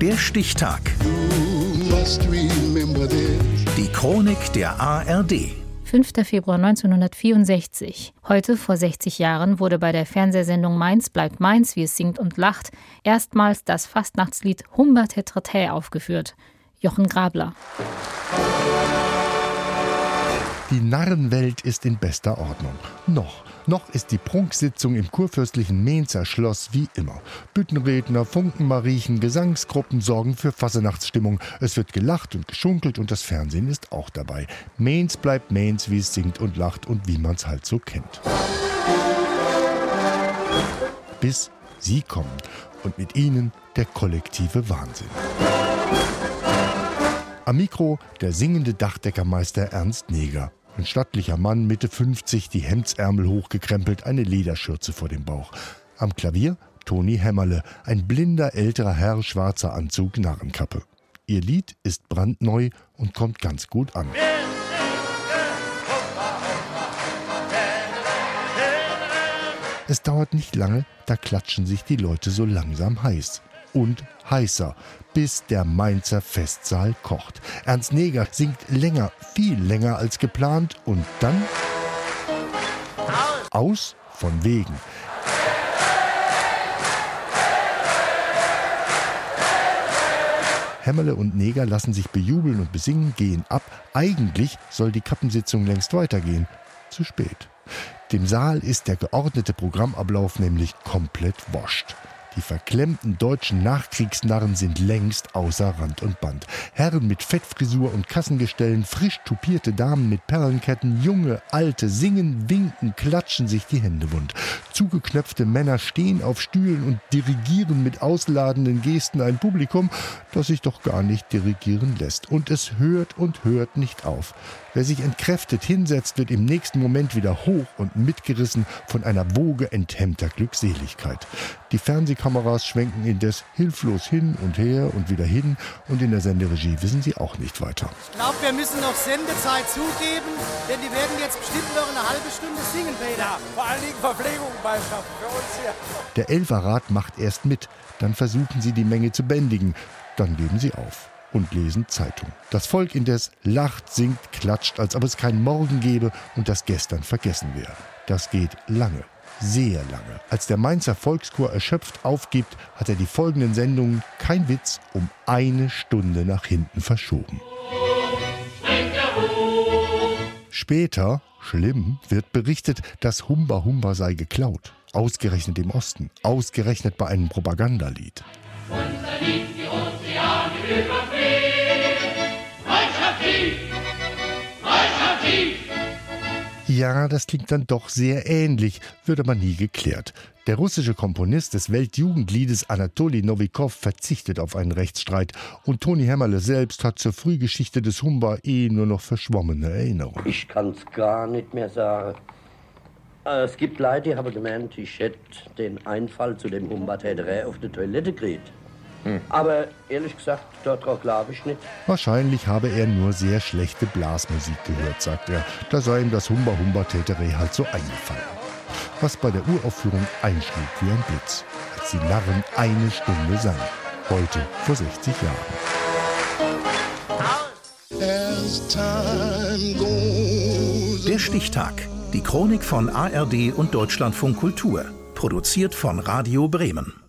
Der Stichtag. Die Chronik der ARD. 5. Februar 1964. Heute vor 60 Jahren wurde bei der Fernsehsendung Mainz bleibt Mainz, wie es singt und lacht, erstmals das Fastnachtslied Humba Tetratä aufgeführt. Jochen Grabler. Die Narrenwelt ist in bester Ordnung. Noch. Noch ist die Prunksitzung im kurfürstlichen Mainzer Schloss wie immer. Büttenredner, Funkenmariechen, Gesangsgruppen sorgen für Fassenachtsstimmung. Es wird gelacht und geschunkelt und das Fernsehen ist auch dabei. Mainz bleibt Mainz, wie es singt und lacht und wie man's halt so kennt. Bis Sie kommen und mit ihnen der kollektive Wahnsinn. Am Mikro der singende Dachdeckermeister Ernst Neger. Ein stattlicher Mann, Mitte 50, die Hemdsärmel hochgekrempelt, eine Lederschürze vor dem Bauch. Am Klavier Toni Hämmerle, ein blinder älterer Herr, schwarzer Anzug, Narrenkappe. Ihr Lied ist brandneu und kommt ganz gut an. Es dauert nicht lange, da klatschen sich die Leute so langsam heiß und heißer, bis der Mainzer Festsaal kocht. Ernst Neger singt länger, viel länger als geplant und dann aus von wegen. Hämmerle und Neger lassen sich bejubeln und besingen, gehen ab. Eigentlich soll die Kappensitzung längst weitergehen. Zu spät. Dem Saal ist der geordnete Programmablauf nämlich komplett wascht. Die verklemmten deutschen Nachkriegsnarren sind längst außer Rand und Band. Herren mit Fettfrisur und Kassengestellen, frisch tupierte Damen mit Perlenketten, junge, alte singen, winken, klatschen sich die Hände wund. Zugeknöpfte Männer stehen auf Stühlen und dirigieren mit ausladenden Gesten ein Publikum, das sich doch gar nicht dirigieren lässt. Und es hört und hört nicht auf. Wer sich entkräftet hinsetzt, wird im nächsten Moment wieder hoch und mitgerissen von einer Woge enthemmter Glückseligkeit. Die Fernsehkameras schwenken indes hilflos hin und her und wieder hin und in der Senderegie wissen sie auch nicht weiter. Ich glaube, wir müssen noch Sendezeit zugeben, denn die werden jetzt bestimmt noch eine halbe Stunde singen, Peter. Ja, vor allen Dingen Verpflegung beischaffen für uns hier. Der Elferrat macht erst mit, dann versuchen sie die Menge zu bändigen, dann geben sie auf und lesen Zeitung. Das Volk indes lacht, singt, klatscht, als ob es keinen Morgen gäbe und das gestern vergessen wäre. Das geht lange, sehr lange. Als der Mainzer Volkschor erschöpft aufgibt, hat er die folgenden Sendungen, kein Witz, um eine Stunde nach hinten verschoben. Später, schlimm, wird berichtet, dass Humba Humba sei geklaut. Ausgerechnet im Osten, ausgerechnet bei einem Propagandalied. Unser Lied, die Ozeane Ja, das klingt dann doch sehr ähnlich, wird aber nie geklärt. Der russische Komponist des Weltjugendliedes Anatoli Novikov verzichtet auf einen Rechtsstreit und Toni Hämmerle selbst hat zur Frühgeschichte des Humba eh nur noch verschwommene Erinnerungen. Ich kann's gar nicht mehr sagen. Äh, es gibt Leute, die haben gemeint, ich hätte den Einfall zu dem Humba auf der Toilette gekriegt. Hm. Aber ehrlich gesagt, darauf glaube ich nicht. Wahrscheinlich habe er nur sehr schlechte Blasmusik gehört, sagt er. Da sei ihm das Humba Humba Täterei halt so eingefallen. Was bei der Uraufführung einschlug wie ein Blitz, als die Narren eine Stunde sangen. Heute vor 60 Jahren. Der Stichtag. Die Chronik von ARD und Deutschlandfunk Kultur. Produziert von Radio Bremen.